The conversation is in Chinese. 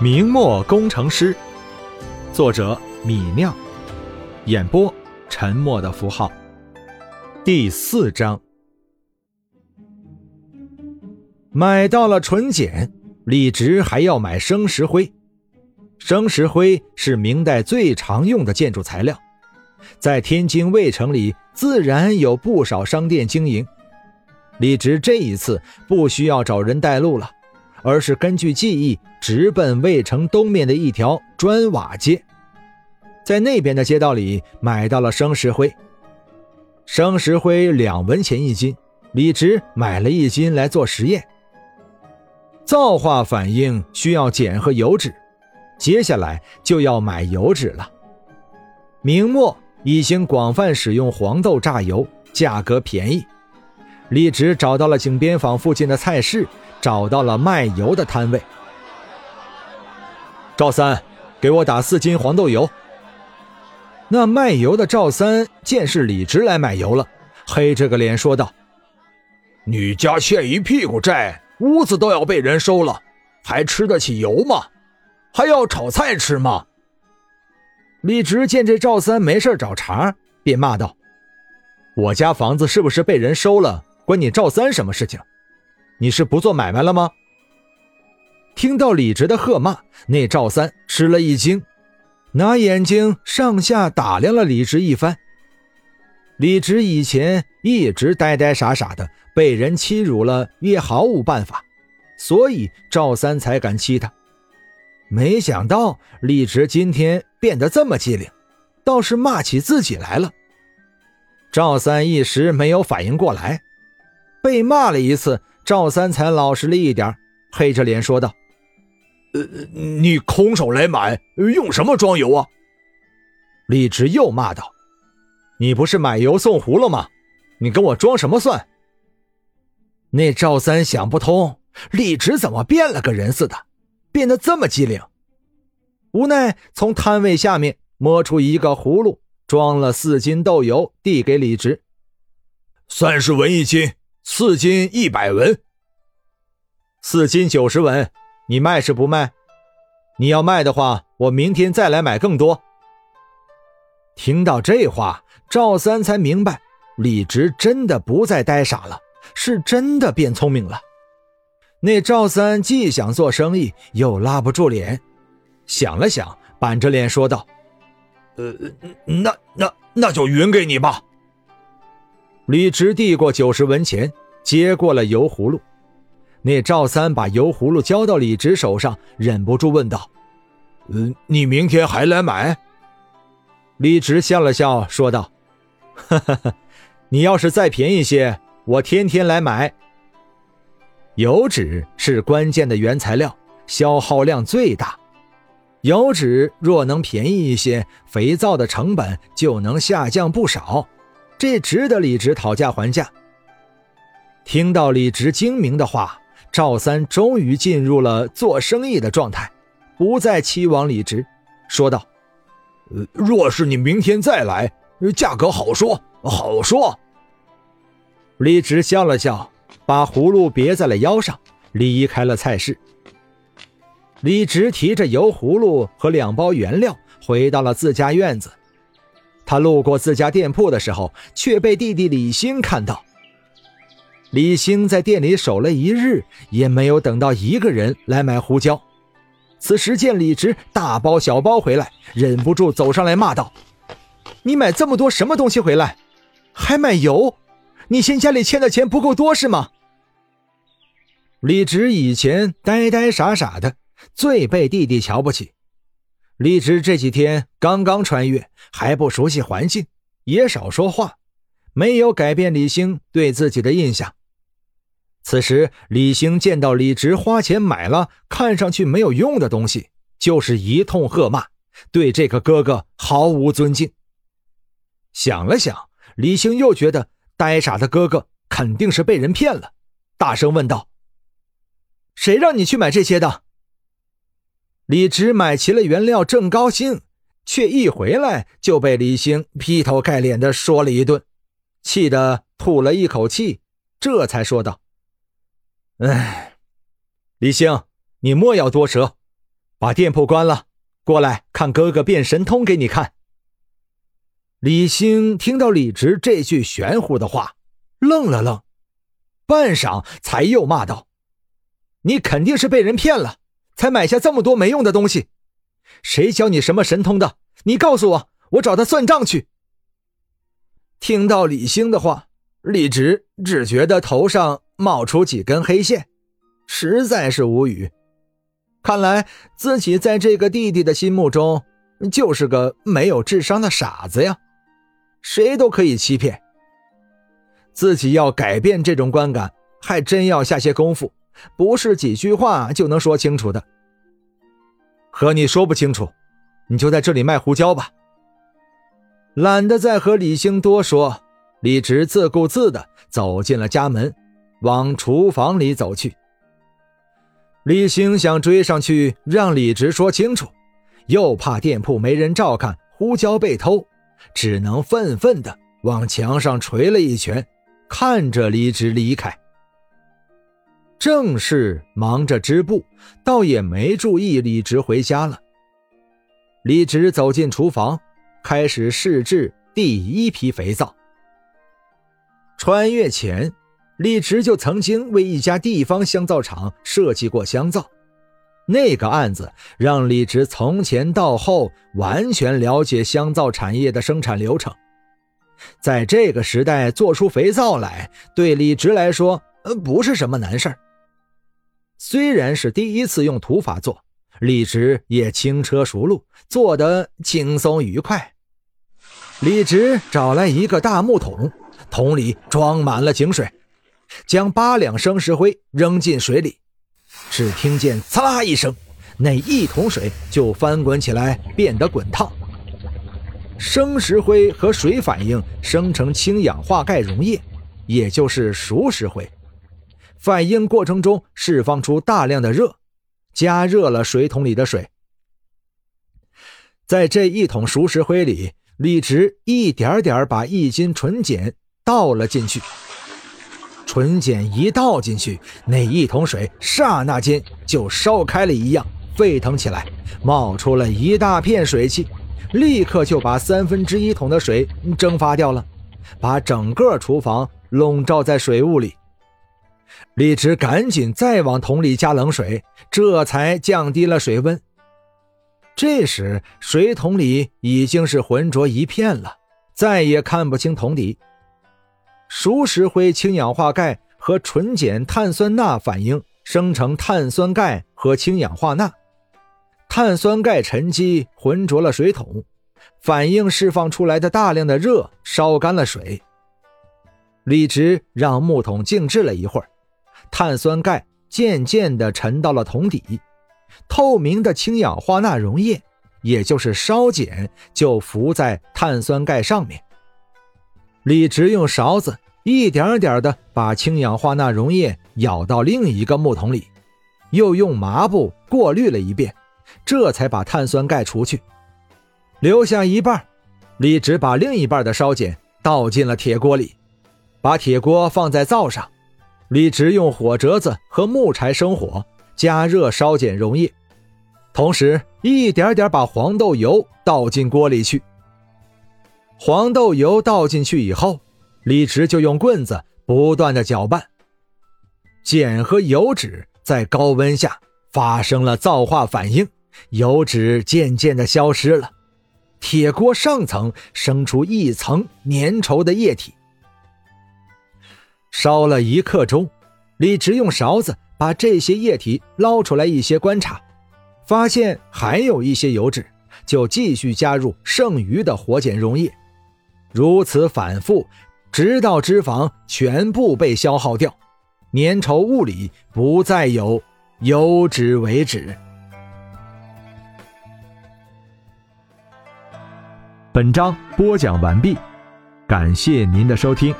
明末工程师，作者米酿，演播沉默的符号。第四章，买到了纯碱，李直还要买生石灰。生石灰是明代最常用的建筑材料，在天津卫城里自然有不少商店经营。李直这一次不需要找人带路了。而是根据记忆直奔渭城东面的一条砖瓦街，在那边的街道里买到了生石灰。生石灰两文钱一斤，李直买了一斤来做实验。造化反应需要碱和油脂，接下来就要买油脂了。明末已经广泛使用黄豆榨油，价格便宜。李直找到了井边坊附近的菜市。找到了卖油的摊位，赵三，给我打四斤黄豆油。那卖油的赵三见是李直来买油了，黑着个脸说道：“你家欠一屁股债，屋子都要被人收了，还吃得起油吗？还要炒菜吃吗？”李直见这赵三没事找茬，便骂道：“我家房子是不是被人收了，关你赵三什么事情？”你是不做买卖了吗？听到李直的喝骂，那赵三吃了一惊，拿眼睛上下打量了李直一番。李直以前一直呆呆傻傻的，被人欺辱了也毫无办法，所以赵三才敢欺他。没想到李直今天变得这么机灵，倒是骂起自己来了。赵三一时没有反应过来，被骂了一次。赵三才老实了一点，黑着脸说道：“呃，你空手来买，用什么装油啊？”李直又骂道：“你不是买油送葫芦吗？你跟我装什么蒜？”那赵三想不通，李直怎么变了个人似的，变得这么机灵。无奈从摊位下面摸出一个葫芦，装了四斤豆油，递给李直：“三十文一斤。”四斤一百文，四斤九十文，你卖是不卖？你要卖的话，我明天再来买更多。听到这话，赵三才明白，李直真的不再呆傻了，是真的变聪明了。那赵三既想做生意，又拉不住脸，想了想，板着脸说道：“呃，那那那就匀给你吧。”李直递过九十文钱，接过了油葫芦。那赵三把油葫芦交到李直手上，忍不住问道：“嗯，你明天还来买？”李直笑了笑，说道：“哈哈哈，你要是再便宜些，我天天来买。油脂是关键的原材料，消耗量最大。油脂若能便宜一些，肥皂的成本就能下降不少。”这值得李直讨价还价。听到李直精明的话，赵三终于进入了做生意的状态，不再期望李直，说道：“呃，若是你明天再来，价格好说好说。”李直笑了笑，把葫芦别在了腰上，离开了菜市。李直提着油葫芦和两包原料，回到了自家院子。他路过自家店铺的时候，却被弟弟李兴看到。李兴在店里守了一日，也没有等到一个人来买胡椒。此时见李直大包小包回来，忍不住走上来骂道：“你买这么多什么东西回来？还买油？你嫌家里欠的钱不够多是吗？”李直以前呆呆傻傻的，最被弟弟瞧不起。李直这几天刚刚穿越，还不熟悉环境，也少说话，没有改变李兴对自己的印象。此时，李兴见到李直花钱买了看上去没有用的东西，就是一通喝骂，对这个哥哥毫无尊敬。想了想，李兴又觉得呆傻的哥哥肯定是被人骗了，大声问道：“谁让你去买这些的？”李直买齐了原料，正高兴，却一回来就被李兴劈头盖脸的说了一顿，气得吐了一口气，这才说道：“哎，李兴，你莫要多舌，把店铺关了，过来看哥哥变神通给你看。李兴听到李直这句玄乎的话，愣了愣，半晌才又骂道：“你肯定是被人骗了，才买下这么多没用的东西。谁教你什么神通的？你告诉我，我找他算账去。”听到李兴的话，李直只觉得头上冒出几根黑线，实在是无语。看来自己在这个弟弟的心目中就是个没有智商的傻子呀。谁都可以欺骗，自己要改变这种观感，还真要下些功夫，不是几句话就能说清楚的。和你说不清楚，你就在这里卖胡椒吧。懒得再和李兴多说，李直自顾自的走进了家门，往厨房里走去。李兴想追上去让李直说清楚，又怕店铺没人照看，胡椒被偷。只能愤愤地往墙上捶了一拳，看着李直离开。正是忙着织布，倒也没注意李直回家了。李直走进厨房，开始试制第一批肥皂。穿越前，李直就曾经为一家地方香皂厂设计过香皂。那个案子让李直从前到后完全了解香皂产业的生产流程，在这个时代做出肥皂来，对李直来说，呃，不是什么难事。虽然是第一次用土法做，李直也轻车熟路，做得轻松愉快。李直找来一个大木桶，桶里装满了井水，将八两生石灰扔进水里。只听见“刺啦”一声，那一桶水就翻滚起来，变得滚烫。生石灰和水反应生成氢氧化钙溶液，也就是熟石灰。反应过程中释放出大量的热，加热了水桶里的水。在这一桶熟石灰里，李直一点点把一斤纯碱倒了进去。纯碱一倒进去，那一桶水刹那间就烧开了一样，沸腾起来，冒出了一大片水汽，立刻就把三分之一桶的水蒸发掉了，把整个厨房笼罩在水雾里。李直赶紧再往桶里加冷水，这才降低了水温。这时水桶里已经是浑浊一片了，再也看不清桶底。熟石灰氢氧化钙和纯碱碳酸钠反应，生成碳酸钙和氢氧化钠。碳酸钙沉积浑浊了水桶，反应释放出来的大量的热烧干了水。李直让木桶静置了一会儿，碳酸钙渐渐地沉到了桶底，透明的氢氧化钠溶液，也就是烧碱，就浮在碳酸钙上面。李直用勺子一点点的把氢氧化钠溶液舀到另一个木桶里，又用麻布过滤了一遍，这才把碳酸钙除去，留下一半。李直把另一半的烧碱倒进了铁锅里，把铁锅放在灶上。李直用火折子和木柴生火，加热烧碱溶液，同时一点点把黄豆油倒进锅里去。黄豆油倒进去以后，李直就用棍子不断的搅拌。碱和油脂在高温下发生了皂化反应，油脂渐渐的消失了，铁锅上层生出一层粘稠的液体。烧了一刻钟，李直用勺子把这些液体捞出来一些观察，发现还有一些油脂，就继续加入剩余的火碱溶液。如此反复，直到脂肪全部被消耗掉，粘稠物里不再有油脂为止。本章播讲完毕，感谢您的收听。